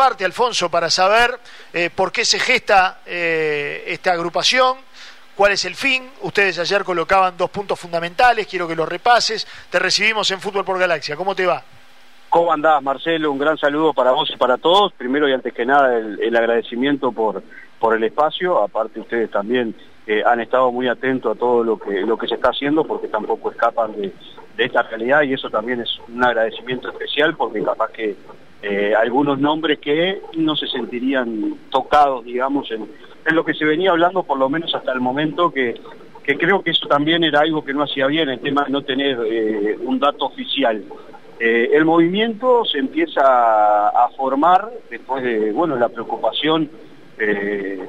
parte, Alfonso, para saber eh, por qué se gesta eh, esta agrupación, cuál es el fin. Ustedes ayer colocaban dos puntos fundamentales, quiero que los repases. Te recibimos en Fútbol por Galaxia. ¿Cómo te va? ¿Cómo andás, Marcelo? Un gran saludo para vos y para todos. Primero y antes que nada, el, agradecimiento por, por el espacio. Aparte, ustedes también eh, han estado muy atentos a todo lo que, lo que se está haciendo porque tampoco escapan de, esta realidad y eso también es un agradecimiento especial porque capaz que eh, algunos nombres que no se sentirían tocados, digamos, en, lo que se venía hablando por lo menos hasta el momento que, que creo que eso también era algo que no hacía bien, el tema de no tener eh, un dato oficial. Eh, el movimiento se empieza a, formar después de bueno la preocupación de,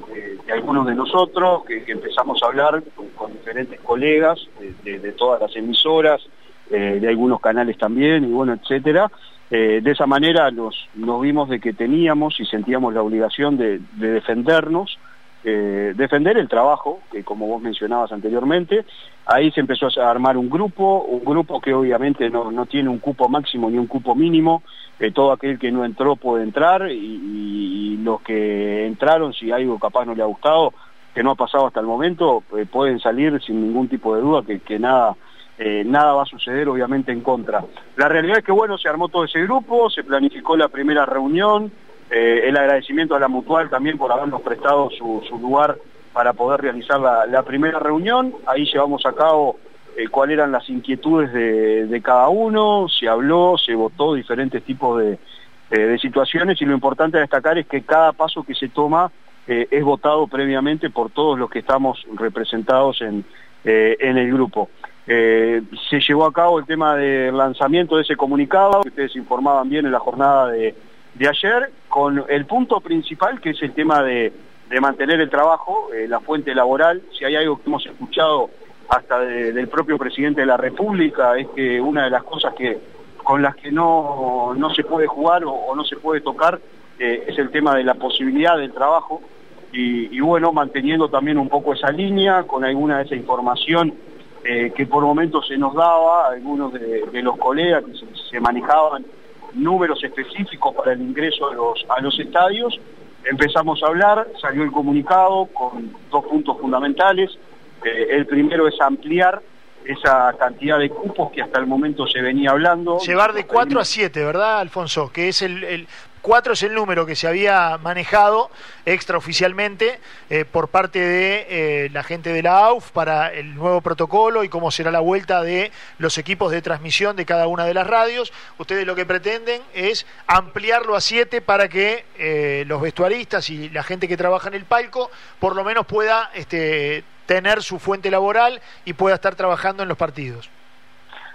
algunos de nosotros, que, empezamos a hablar con, diferentes colegas de, todas las emisoras, de algunos canales también, y bueno, etcétera. Eh, de esa manera nos, vimos de que teníamos y sentíamos la obligación de, defendernos, eh, defender el trabajo, que como vos mencionabas anteriormente, ahí se empezó a armar un grupo, un grupo que obviamente no, tiene un cupo máximo ni un cupo mínimo, eh, todo aquel que no entró puede entrar y, los que entraron, si algo capaz no le ha gustado, que no ha pasado hasta el momento, pueden salir sin ningún tipo de duda que nada eh, nada va a suceder obviamente en contra. La realidad es que bueno, se armó todo ese grupo, se planificó la primera reunión, eh, el agradecimiento a la Mutual también por habernos prestado su, lugar para poder realizar la, primera reunión, ahí llevamos a cabo eh, cuáles eran las inquietudes de, cada uno, se habló, se votó diferentes tipos de, situaciones y lo importante a destacar es que cada paso que se toma es votado previamente por todos los que estamos representados en el grupo. Eh, se llevó a cabo el tema del lanzamiento de ese comunicado, que ustedes informaban bien en la jornada de, ayer, con el punto principal que es el tema de, mantener el trabajo, eh, la fuente laboral. Si hay algo que hemos escuchado hasta del propio presidente de la República, es que una de las cosas que con las que no, se puede jugar o, no se puede tocar eh, es el tema de la posibilidad del trabajo. Y bueno, manteniendo también un poco esa línea, con alguna de esa información eh, que por momentos se nos daba, algunos de, los colegas que se, manejaban números específicos para el ingreso a los, a los estadios. Empezamos a hablar, salió el comunicado con dos puntos fundamentales. Eh, el primero es ampliar esa cantidad de cupos que hasta el momento se venía hablando. Llevar de 4 a 7, ¿verdad, Alfonso? Que es el, Cuatro es el número que se había manejado extraoficialmente eh, por parte de eh, la gente de la AUF para el nuevo protocolo y cómo será la vuelta de los equipos de transmisión de cada una de las radios. Ustedes lo que pretenden es ampliarlo a siete para que eh, los vestuaristas y la gente que trabaja en el palco por lo menos pueda este, tener su fuente laboral y pueda estar trabajando en los partidos.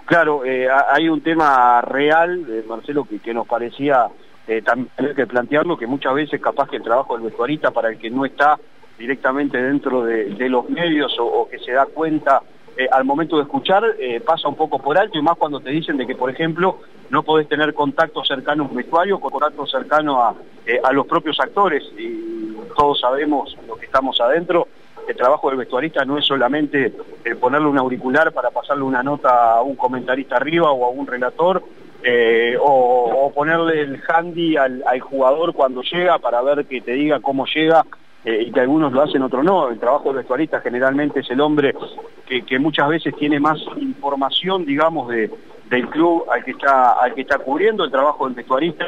Claro, hay un tema real, Marcelo, que nos parecía eh, también hay que plantearlo que muchas veces capaz que el trabajo del vestuarista para el que no está directamente dentro de, los medios o, que se da cuenta eh, al momento de escuchar eh, pasa un poco por alto y más cuando te dicen de que por ejemplo no podés tener contacto cercano a un vestuario contacto cercano a, a los propios actores. Y todos sabemos lo que estamos adentro el trabajo del vestuarista no es solamente ponerle un auricular para pasarle una nota a un comentarista arriba o a un relator, eh, o, ponerle el handy al, jugador cuando llega para ver que te diga cómo llega eh, y que algunos lo hacen, otros no. El trabajo del vestuarista generalmente es el hombre que, muchas veces tiene más información, digamos, de, del club al que está al que está cubriendo el trabajo del vestuarista.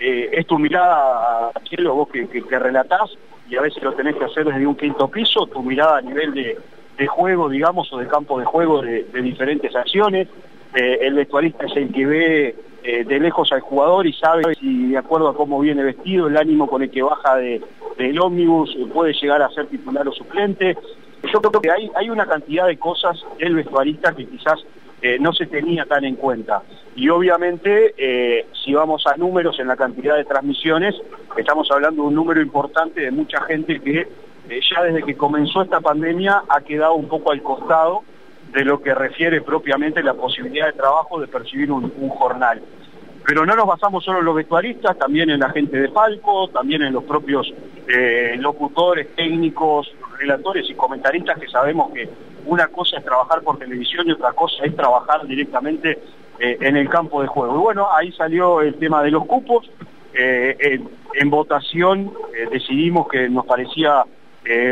Eh, es tu mirada, cielo, vos que, que, relatás, y a veces lo tenés que hacer desde un quinto piso, tu mirada a nivel de, juego, digamos, o de campo de juego de diferentes acciones. Eh, el vestuarista es el que ve eh, de lejos al jugador y sabe si de acuerdo a cómo viene vestido, el ánimo con el que baja del ómnibus eh, puede llegar a ser titular o suplente. Yo creo que hay, hay una cantidad de cosas del vestuarista que quizás no se tenía tan en cuenta. Y obviamente, si vamos a números en la cantidad de transmisiones, estamos hablando de un número importante de mucha gente que ya desde que comenzó esta pandemia ha quedado un poco al costado de lo que refiere propiamente la posibilidad de trabajo de percibir un, jornal. Pero no nos basamos solo en los vestuaristas, también en la gente de palco, también en los propios eh, locutores, técnicos, relatores y comentaristas que sabemos que una cosa es trabajar por televisión y otra cosa es trabajar directamente eh, en el campo de juego. Y bueno, ahí salió el tema de los cupos, eh, en, votación decidimos que nos parecía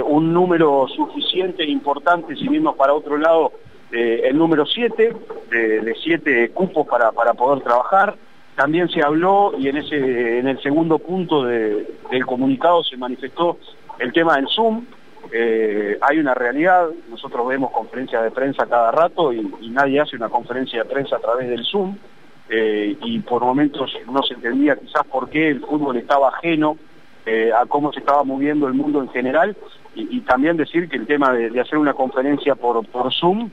un número suficiente e importante, si mismo para otro lado el número 7, de 7 cupos para, para poder trabajar. También se habló y en, ese, en el segundo punto del comunicado se manifestó el tema del Zoom, eh, hay una realidad, nosotros vemos conferencias de prensa cada rato y, nadie hace una conferencia de prensa a través del Zoom. Eh, y por momentos no se entendía quizás por qué el fútbol estaba ajeno eh, a cómo se estaba moviendo el mundo en general. Y, también decir que el tema de, hacer una conferencia por, por Zoom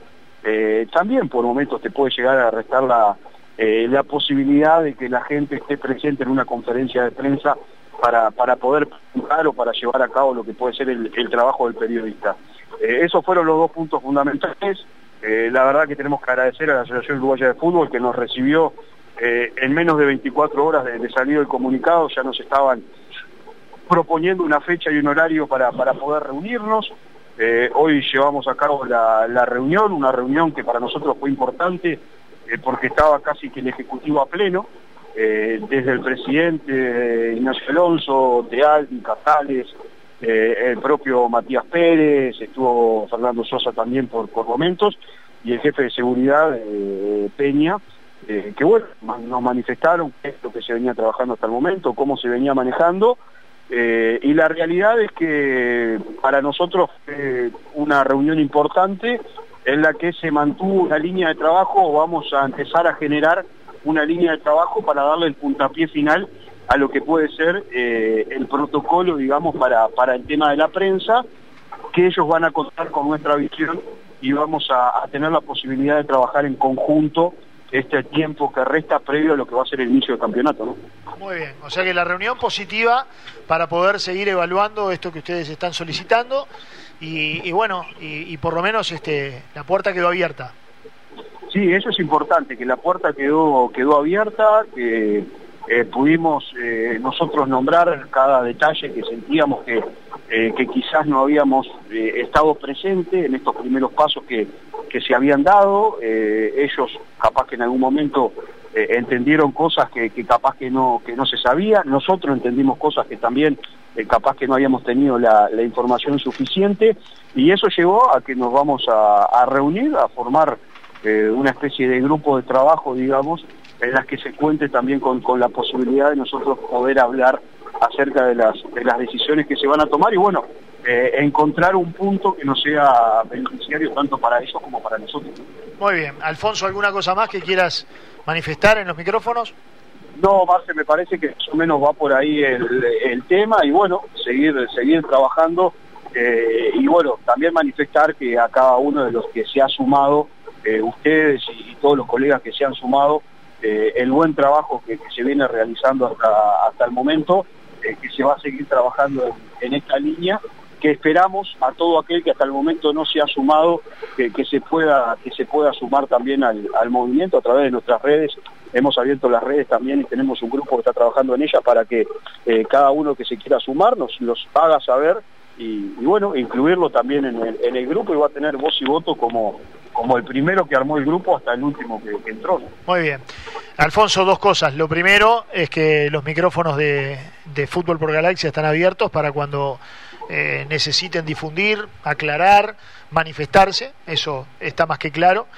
también por momentos te puede llegar a restar la, la posibilidad de que la gente esté presente en una conferencia de prensa para, para poder jugar o para llevar a cabo lo que puede ser el, trabajo del periodista. Eh, esos fueron los dos puntos fundamentales. Eh, la verdad que tenemos que agradecer a la Asociación Uruguaya de Fútbol que nos recibió eh, en menos de 24 horas de, de salir del comunicado, ya nos estaban proponiendo una fecha y un horario para, para poder reunirnos. Hoy llevamos a cabo la, reunión, una reunión que para nosotros fue importante porque estaba casi que el Ejecutivo a pleno. Eh, desde el presidente Ignacio Alonso, de Aldi, Casales, eh, el propio Matías Pérez, estuvo Fernando Sosa también por, por momentos, y el jefe de seguridad, eh, Peña, que bueno, nos manifestaron qué es lo que se venía trabajando hasta el momento, cómo se venía manejando, y la realidad es que para nosotros fue una reunión importante en la que se mantuvo una línea de trabajo, vamos a empezar a generar una línea de trabajo para darle el puntapié final a lo que puede ser eh, el protocolo, digamos, para, para el tema de la prensa, que ellos van a contar con nuestra visión y vamos a, tener la posibilidad de trabajar en conjunto este tiempo que resta previo a lo que va a ser el inicio del campeonato. ¿no? Muy bien, o sea que la reunión positiva para poder seguir evaluando esto que ustedes están solicitando y, bueno, y, y, por lo menos este, la puerta quedó abierta. Sí, eso es importante, que la puerta quedó, quedó abierta, que eh, pudimos eh, nosotros nombrar cada detalle que sentíamos que, eh, que quizás no habíamos estado presente en estos primeros pasos que, que se habían dado. ellos capaz que en algún momento entendieron cosas que, que, capaz que no, que no se sabía, nosotros entendimos cosas que también capaz que no habíamos tenido la, información suficiente y eso llevó a que nos vamos a, a reunir, a formar eh, una especie de grupo de trabajo, digamos, en las que se cuente también con, la posibilidad de nosotros poder hablar acerca de las, de las decisiones que se van a tomar y bueno, eh, encontrar un punto que no sea beneficiario tanto para ellos como para nosotros. Muy bien. Alfonso, ¿alguna cosa más que quieras manifestar en los micrófonos? No, Marce, me parece que más o menos va por ahí el, tema y bueno, seguir, seguir trabajando eh, y bueno, también manifestar que a cada uno de los que se ha sumado eh, ustedes y, todos los colegas que se han sumado eh, el buen trabajo que, se viene realizando hasta, hasta el momento, eh, que se va a seguir trabajando en, esta línea, que esperamos a todo aquel que hasta el momento no se ha sumado, que, se, pueda, que se pueda sumar también al, movimiento a través de nuestras redes. Hemos abierto las redes también y tenemos un grupo que está trabajando en ellas para que cada uno que se quiera sumar nos los haga saber y, bueno, incluirlo también en el, en el grupo y va a tener voz y voto como, como el primero que armó el grupo hasta el último que, entró. Muy bien. Alfonso, dos cosas. Lo primero es que los micrófonos de, Fútbol por Galaxia están abiertos para cuando eh, necesiten difundir, aclarar, manifestarse. Eso está más que claro.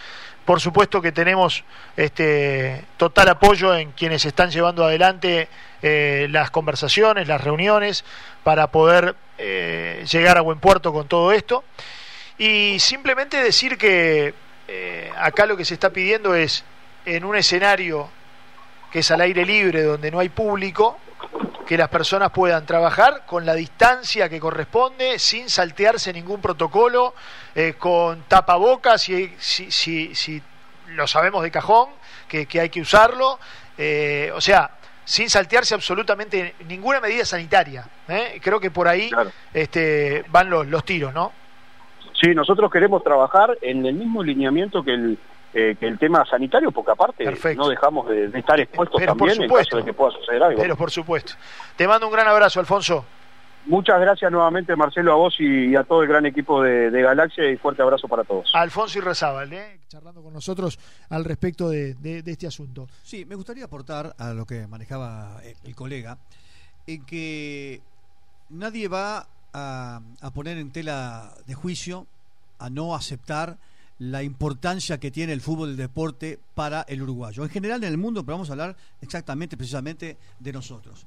Por supuesto que tenemos este total apoyo en quienes están llevando adelante eh, las conversaciones, las reuniones, para poder eh, llegar a buen puerto con todo esto. Y simplemente decir que eh, acá lo que se está pidiendo es, en un escenario que es al aire libre, donde no hay público, que las personas puedan trabajar con la distancia que corresponde, sin saltearse ningún protocolo, eh, con tapabocas, si, si, si, si, lo sabemos de cajón, que, hay que usarlo, eh, o sea, sin saltearse absolutamente ninguna medida sanitaria. Creo que por ahí este, van los, los tiros, ¿no? Sí, nosotros queremos trabajar en el mismo lineamiento que el, eh, que el tema sanitario, porque aparte no dejamos de, estar expuestos también en caso de que pueda suceder algo. Pero por supuesto. Te mando un gran abrazo, Alfonso. Muchas gracias nuevamente, Marcelo, a vos y, a todo el gran equipo de, Galaxia y fuerte abrazo para todos. Alfonso y Rezábal, ¿eh? charlando con nosotros al respecto de, este asunto. Sí, me gustaría aportar a lo que manejaba el, colega, en que nadie va a, a poner en tela de juicio, a no aceptar la importancia que tiene el fútbol del deporte para el uruguayo. En general en el mundo, pero vamos a hablar exactamente, precisamente de nosotros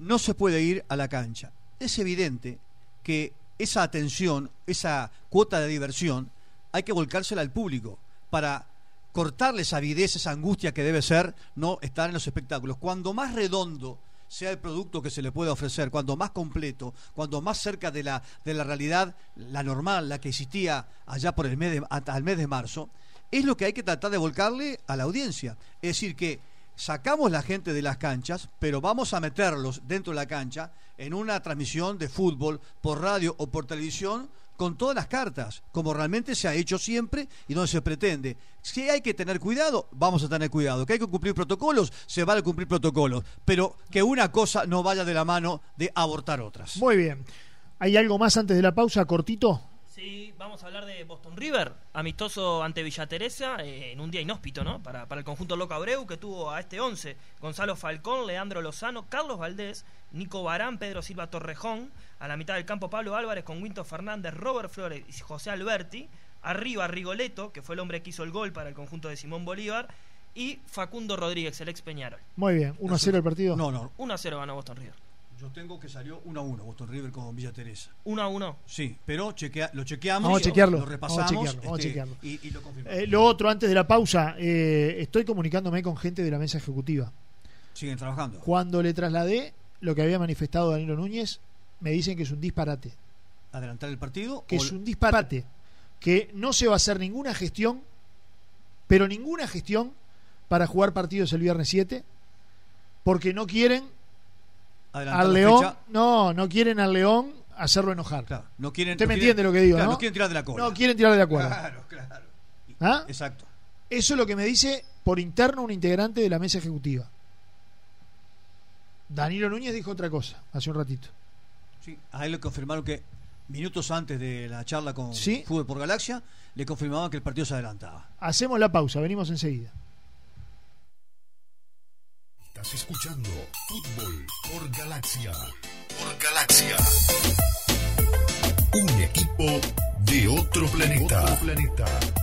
no se puede ir a la cancha. Es evidente que esa atención, esa cuota de diversión, hay que volcársela al público para cortarle esa avidez, esa angustia que debe ser no estar en los espectáculos. Cuando más redondo sea el producto que se le pueda ofrecer, cuando más completo, cuando más cerca de la, de la realidad, la normal, la que existía allá por el mes de, al mes de marzo, es lo que hay que tratar de volcarle a la audiencia. Es decir, que sacamos la gente de las canchas, pero vamos a meterlos dentro de la cancha en una transmisión de fútbol por radio o por televisión con todas las cartas, como realmente se ha hecho siempre y donde se pretende. Si hay que tener cuidado, vamos a tener cuidado. Que hay que cumplir protocolos, se van a cumplir protocolos. Pero que una cosa no vaya de la mano de abortar otras. Muy bien. ¿Hay algo más antes de la pausa, cortito? Vamos a hablar de Boston River, amistoso ante Villa Teresa, eh, en un día inhóspito, ¿no? Para, para el conjunto Loca Abreu, que tuvo a este 11, Gonzalo Falcón, Leandro Lozano, Carlos Valdés, Nico Barán, Pedro Silva Torrejón, a la mitad del campo Pablo Álvarez con Winto Fernández, Robert Flores y José Alberti, arriba Rigoleto, que fue el hombre que hizo el gol para el conjunto de Simón Bolívar, y Facundo Rodríguez, el ex Peñarol. Muy bien, 1 a 0 el partido. No, no. 1 a 0 ganó Boston River. Yo tengo que salió 1 a 1 Boston River con Villa Teresa. 1 a 1. Sí, pero chequea, lo chequeamos. Vamos a chequearlo. Lo repasamos. Vamos a chequearlo. Vamos a este, chequearlo. Y, lo confirmamos. Eh, lo otro, antes de la pausa, eh, estoy comunicándome con gente de la mesa ejecutiva. Siguen trabajando. Cuando le trasladé lo que había manifestado Danilo Núñez, me dicen que es un disparate. ¿Adelantar el partido? Que es un disparate. Que no se va a hacer ninguna gestión, pero ninguna gestión para jugar partidos el viernes 7, porque no quieren al León, no, no quieren al León hacerlo enojar. no quieren, Usted me entiende lo que digo, ¿no? quieren tirar de la cola. No quieren tirar de la cuerda. Claro, claro. ¿Ah? Exacto. Eso es lo que me dice por interno un integrante de la mesa ejecutiva. Danilo Núñez dijo otra cosa hace un ratito. Sí, a él le confirmaron que minutos antes de la charla con Fútbol por Galaxia, le confirmaban que el partido se adelantaba. Hacemos la pausa, venimos enseguida. Estás escuchando Fútbol por Galaxia. Por Galaxia. Un equipo de otro planeta. De otro planeta.